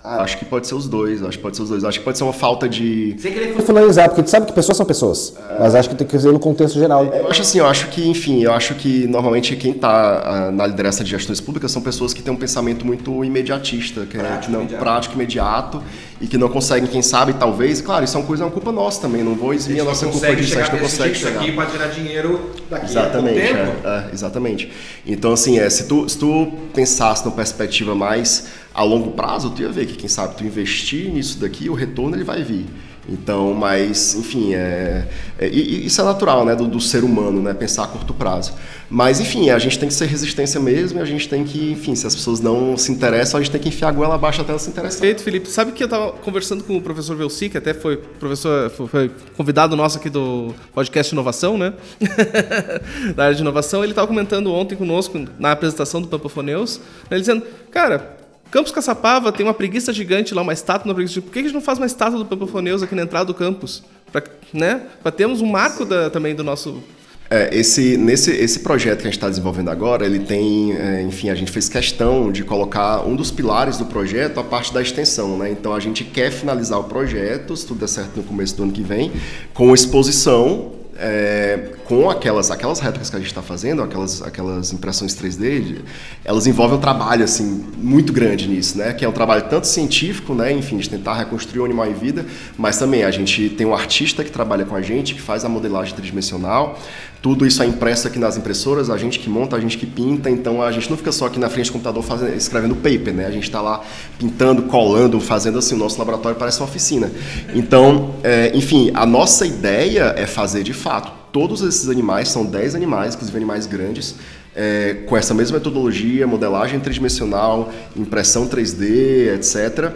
Ah, acho que pode ser os dois, acho que pode ser os dois. Acho que pode ser uma falta de. Sem querer finalizar, porque tu sabe que pessoas são pessoas. É... Mas acho que tem que ser no contexto geral. Eu acho assim, eu acho que, enfim, eu acho que normalmente quem está ah, na liderança de gestões públicas são pessoas que têm um pensamento muito imediatista, que, prático, que não imediato. prático, imediato, e que não conseguem, quem sabe, talvez, claro, isso é uma coisa, é uma culpa nossa também, não vou eximir a, a nossa culpa disso, a gente não consegue chegar. aqui para tirar dinheiro daqui exatamente, é, é, exatamente. Então, assim, é, se tu, se tu pensasse numa perspectiva mais a longo prazo, tu ia ver que, quem sabe, tu investir nisso daqui, o retorno ele vai vir. Então, mas, enfim, é, é isso é natural, né, do, do, ser humano, né, pensar a curto prazo. Mas, enfim, a gente tem que ser resistência mesmo e a gente tem que, enfim, se as pessoas não se interessam, a gente tem que enfiar a goela abaixo até elas se interessarem. Perfeito, Felipe. Sabe que eu estava conversando com o professor Velci, que até foi professor, foi convidado nosso aqui do podcast Inovação, né, da área de inovação. Ele estava comentando ontem conosco, na apresentação do Pampafoneus, né, ele dizendo, cara, Campos Caçapava tem uma preguiça gigante lá, uma estátua na preguiça. Por que a gente não faz uma estátua do Pampafoneus aqui na entrada do campus? Para né? termos um marco da, também do nosso É, esse, nesse, esse projeto que a gente está desenvolvendo agora, ele tem, é, enfim, a gente fez questão de colocar um dos pilares do projeto a parte da extensão, né? Então a gente quer finalizar o projeto, se tudo der certo no começo do ano que vem, com exposição é, com aquelas, aquelas réplicas que a gente está fazendo, aquelas, aquelas impressões 3D, elas envolvem um trabalho assim muito grande nisso, né? Que é um trabalho tanto científico, né? Enfim, de tentar reconstruir o animal em vida, mas também a gente tem um artista que trabalha com a gente, que faz a modelagem tridimensional. Tudo isso é impresso aqui nas impressoras, a gente que monta, a gente que pinta. Então a gente não fica só aqui na frente do computador fazendo, escrevendo paper, né? A gente está lá pintando, colando, fazendo assim. O nosso laboratório parece uma oficina. Então, é, enfim, a nossa ideia é fazer de fato todos esses animais, são 10 animais, inclusive animais grandes, é, com essa mesma metodologia, modelagem tridimensional, impressão 3D, etc.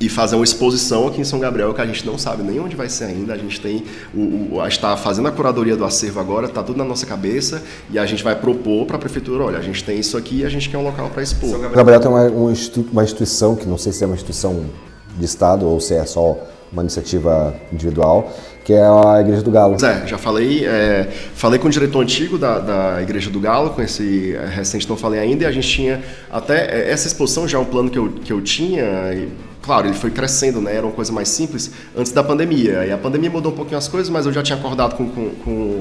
E fazer uma exposição aqui em São Gabriel que a gente não sabe nem onde vai ser ainda. A gente tem, o, o, a está fazendo a curadoria do acervo agora, está tudo na nossa cabeça e a gente vai propor para a prefeitura, olha, a gente tem isso aqui e a gente quer um local para expor. São Gabriel tem uma, uma instituição que não sei se é uma instituição de estado ou se é só uma iniciativa individual, que é a Igreja do Galo. É, já falei, é, falei com o diretor antigo da, da Igreja do Galo, com esse é, recente não falei ainda, e a gente tinha até é, essa exposição já é um plano que eu, que eu tinha, e, claro, ele foi crescendo, né, era uma coisa mais simples antes da pandemia, e a pandemia mudou um pouquinho as coisas, mas eu já tinha acordado com, com, com,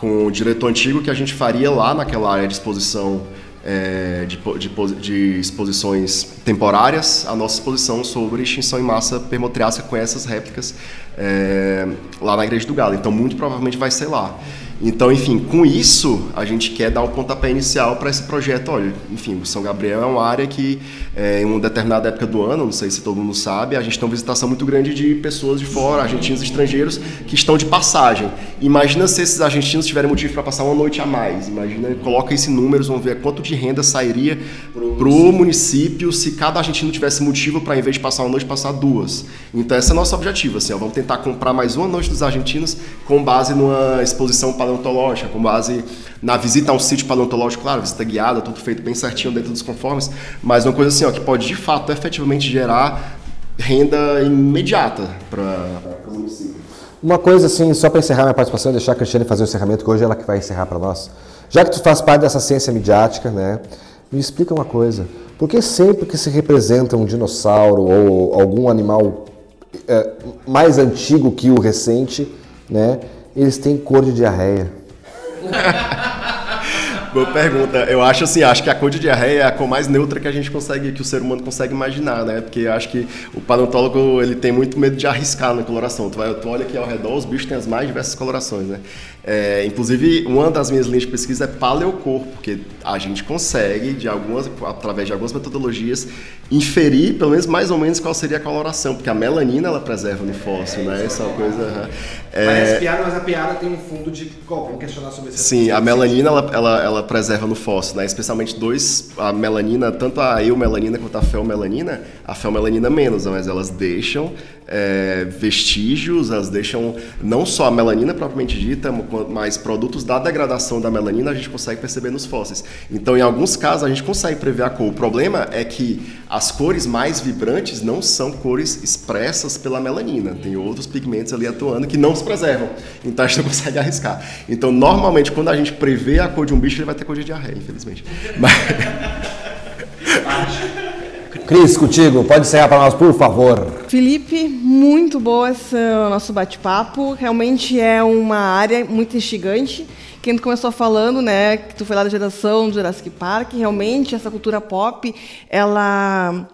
com o diretor antigo que a gente faria lá naquela área de exposição é, de, de, de, exposições temporárias, a nossa exposição sobre extinção em massa permotriásica com essas réplicas é, lá na Igreja do Galo. Então, muito provavelmente vai ser lá. Então, enfim, com isso, a gente quer dar o pontapé inicial para esse projeto. Olha, enfim, o São Gabriel é uma área que, é, em uma determinada época do ano, não sei se todo mundo sabe, a gente tem uma visitação muito grande de pessoas de fora, argentinos e estrangeiros, que estão de passagem. Imagina se esses argentinos tiverem motivo para passar uma noite a mais. Imagina, coloca esse números, vamos ver quanto de renda sairia para o município se cada argentino tivesse motivo para, em vez de passar uma noite, passar duas. Então, esse é o nosso objetivo. Assim, ó, vamos tentar comprar mais uma noite dos argentinos com base numa exposição para paleontológica, com base na visita a um sítio paleontológico, claro, visita guiada, tudo feito bem certinho dentro dos conformes, mas uma coisa assim, ó, que pode de fato efetivamente gerar renda imediata para o município. Uma coisa assim, só para encerrar minha participação, deixar a Cristiane fazer o encerramento, que hoje ela que vai encerrar para nós. Já que tu faz parte dessa ciência midiática, né, me explica uma coisa. Por que sempre que se representa um dinossauro ou algum animal é, mais antigo que o recente, né, eles têm cor de diarreia. Boa pergunta. Eu acho assim, acho que a cor de diarreia é a cor mais neutra que a gente consegue, que o ser humano consegue imaginar, né? Porque acho que o paleontólogo ele tem muito medo de arriscar na coloração. Tu, vai, tu olha aqui ao redor, os bichos têm as mais diversas colorações, né? É, inclusive, uma das minhas linhas de pesquisa é paleocorpo, porque a gente consegue, de algumas, através de algumas metodologias, inferir, pelo menos mais ou menos, qual seria a coloração, porque a melanina ela preserva no fóssil, né? Essa é uma coisa. É... Parece piada, mas a piada tem um fundo de. Vamos questionar sobre isso. Sim, a melanina ela, ela, ela, preserva no fóssil, né? Especialmente dois, a melanina, tanto a eumelanina quanto a felmelanina, a felmelanina menos, mas elas deixam é, vestígios, elas deixam não só a melanina propriamente dita, mas produtos da degradação da melanina a gente consegue perceber nos fósseis. Então, em alguns casos, a gente consegue prever a cor. O problema é que as cores mais vibrantes não são cores expressas pela melanina. Tem outros pigmentos ali atuando que não se preservam. Então, a gente não consegue arriscar. Então, normalmente, quando a gente prevê a cor de um bicho, ele vai ter cor de diarreia, infelizmente. Mas... Cris, contigo, pode encerrar para nós, por favor. Felipe, muito bom esse nosso bate-papo. Realmente é uma área muito instigante. Quem tu começou falando, né, que tu foi lá da geração do Jurassic Park, realmente essa cultura pop, ela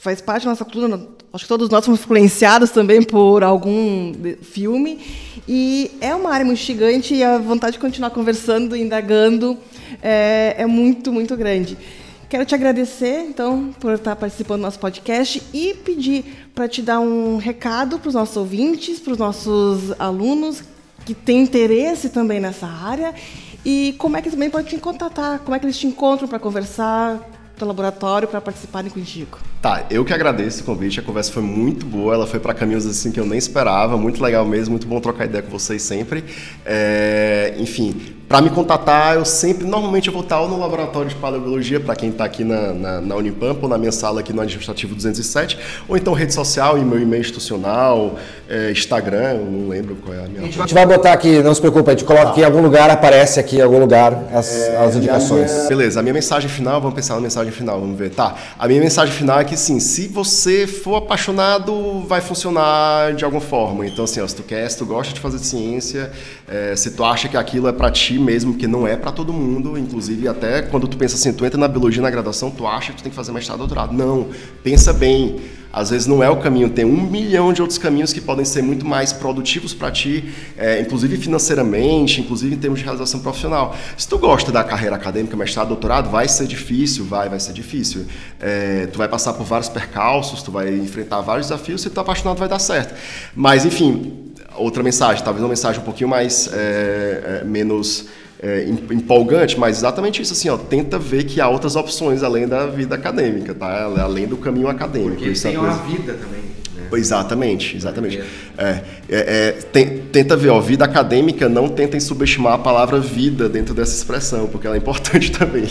faz parte da nossa cultura. Acho que todos nós somos influenciados também por algum filme. E é uma área muito instigante e a vontade de continuar conversando, indagando, é, é muito, muito grande. Quero te agradecer, então, por estar participando do nosso podcast e pedir para te dar um recado para os nossos ouvintes, para os nossos alunos que têm interesse também nessa área e como é que também pode te contatar, como é que eles te encontram para conversar, do laboratório para participarem contigo. Tá, eu que agradeço o convite, a conversa foi muito boa, ela foi para caminhos assim que eu nem esperava, muito legal mesmo, muito bom trocar ideia com vocês sempre. É, enfim, Para me contatar, eu sempre, normalmente eu vou estar ou no laboratório de paleobiologia, para quem está aqui na, na, na Unipampa, ou na minha sala aqui no Administrativo 207, ou então rede social, e meu e-mail institucional, é, Instagram, eu não lembro qual é a minha. A gente vai botar aqui, não se preocupe, a gente coloca aqui em algum lugar, aparece aqui em algum lugar as, as indicações. Beleza, a minha mensagem final, vamos pensar na mensagem final, vamos ver. Tá, a minha mensagem final é que sim, se você for apaixonado, vai funcionar de alguma forma. Então, assim, ó, se tu quer, se tu gosta de fazer ciência, é, se tu acha que aquilo é para ti mesmo, que não é para todo mundo, inclusive até quando tu pensa assim, tu entra na biologia na graduação, tu acha que tu tem que fazer mestrado, doutorado. Não, pensa bem. Às vezes não é o caminho, tem um milhão de outros caminhos que podem ser muito mais produtivos para ti, é, inclusive financeiramente, inclusive em termos de realização profissional. Se tu gosta da carreira acadêmica, mestrado, doutorado, vai ser difícil, vai, vai ser difícil. É, tu vai passar por vários percalços, tu vai enfrentar vários desafios, se tu é apaixonado vai dar certo. Mas, enfim, outra mensagem, talvez uma mensagem um pouquinho mais, é, é menos é, empolgante, mas exatamente isso, assim, ó, tenta ver que há outras opções além da vida acadêmica, tá? Além do caminho acadêmico. Porque isso é tem coisa... uma vida também. Né? Exatamente, exatamente. É, é, é, tem- tenta ver, ó, vida acadêmica, não tentem subestimar a palavra vida dentro dessa expressão, porque ela é importante também.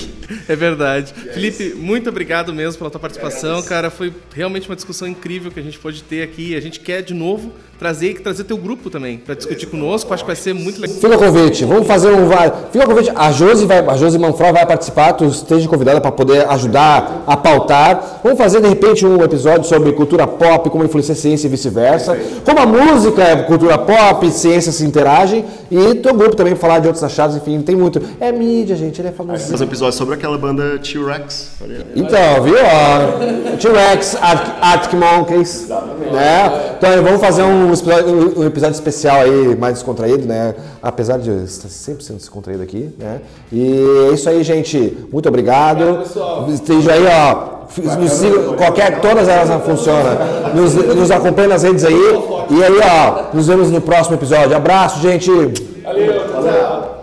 É verdade. Felipe, muito obrigado mesmo pela tua participação, cara. Foi realmente uma discussão incrível que a gente pôde ter aqui. A gente quer de novo trazer e trazer teu grupo também para discutir conosco. Acho que vai ser muito legal. Fica o convite, vamos fazer um. vai- Fica o convite. A Josi, vai, a Josi Manfrol vai participar, tu esteja convidada para poder ajudar a pautar. Vamos fazer de repente um episódio sobre cultura pop, como influencia a ciência e vice-versa. Como a música é cultura pop, ciência se interagem. E teu grupo também falar de outros achados, enfim, tem muito. É mídia, gente, ele é famoso. Fazer um episódio sobre aquela banda T-Rex. Então, viu? T-Rex, Arctic, Arctic Monkeys. Né? Então, vamos fazer um episódio, um episódio especial aí, mais descontraído, né? Apesar de estar sempre sendo descontraído aqui, né? E é isso aí, gente. Muito obrigado. Esteja aí, ó. Nos siga, qualquer, todas elas funcionam. Nos, nos acompanhe nas redes aí. E aí, ó, nos vemos no próximo episódio. Abraço, gente. Valeu, tchau.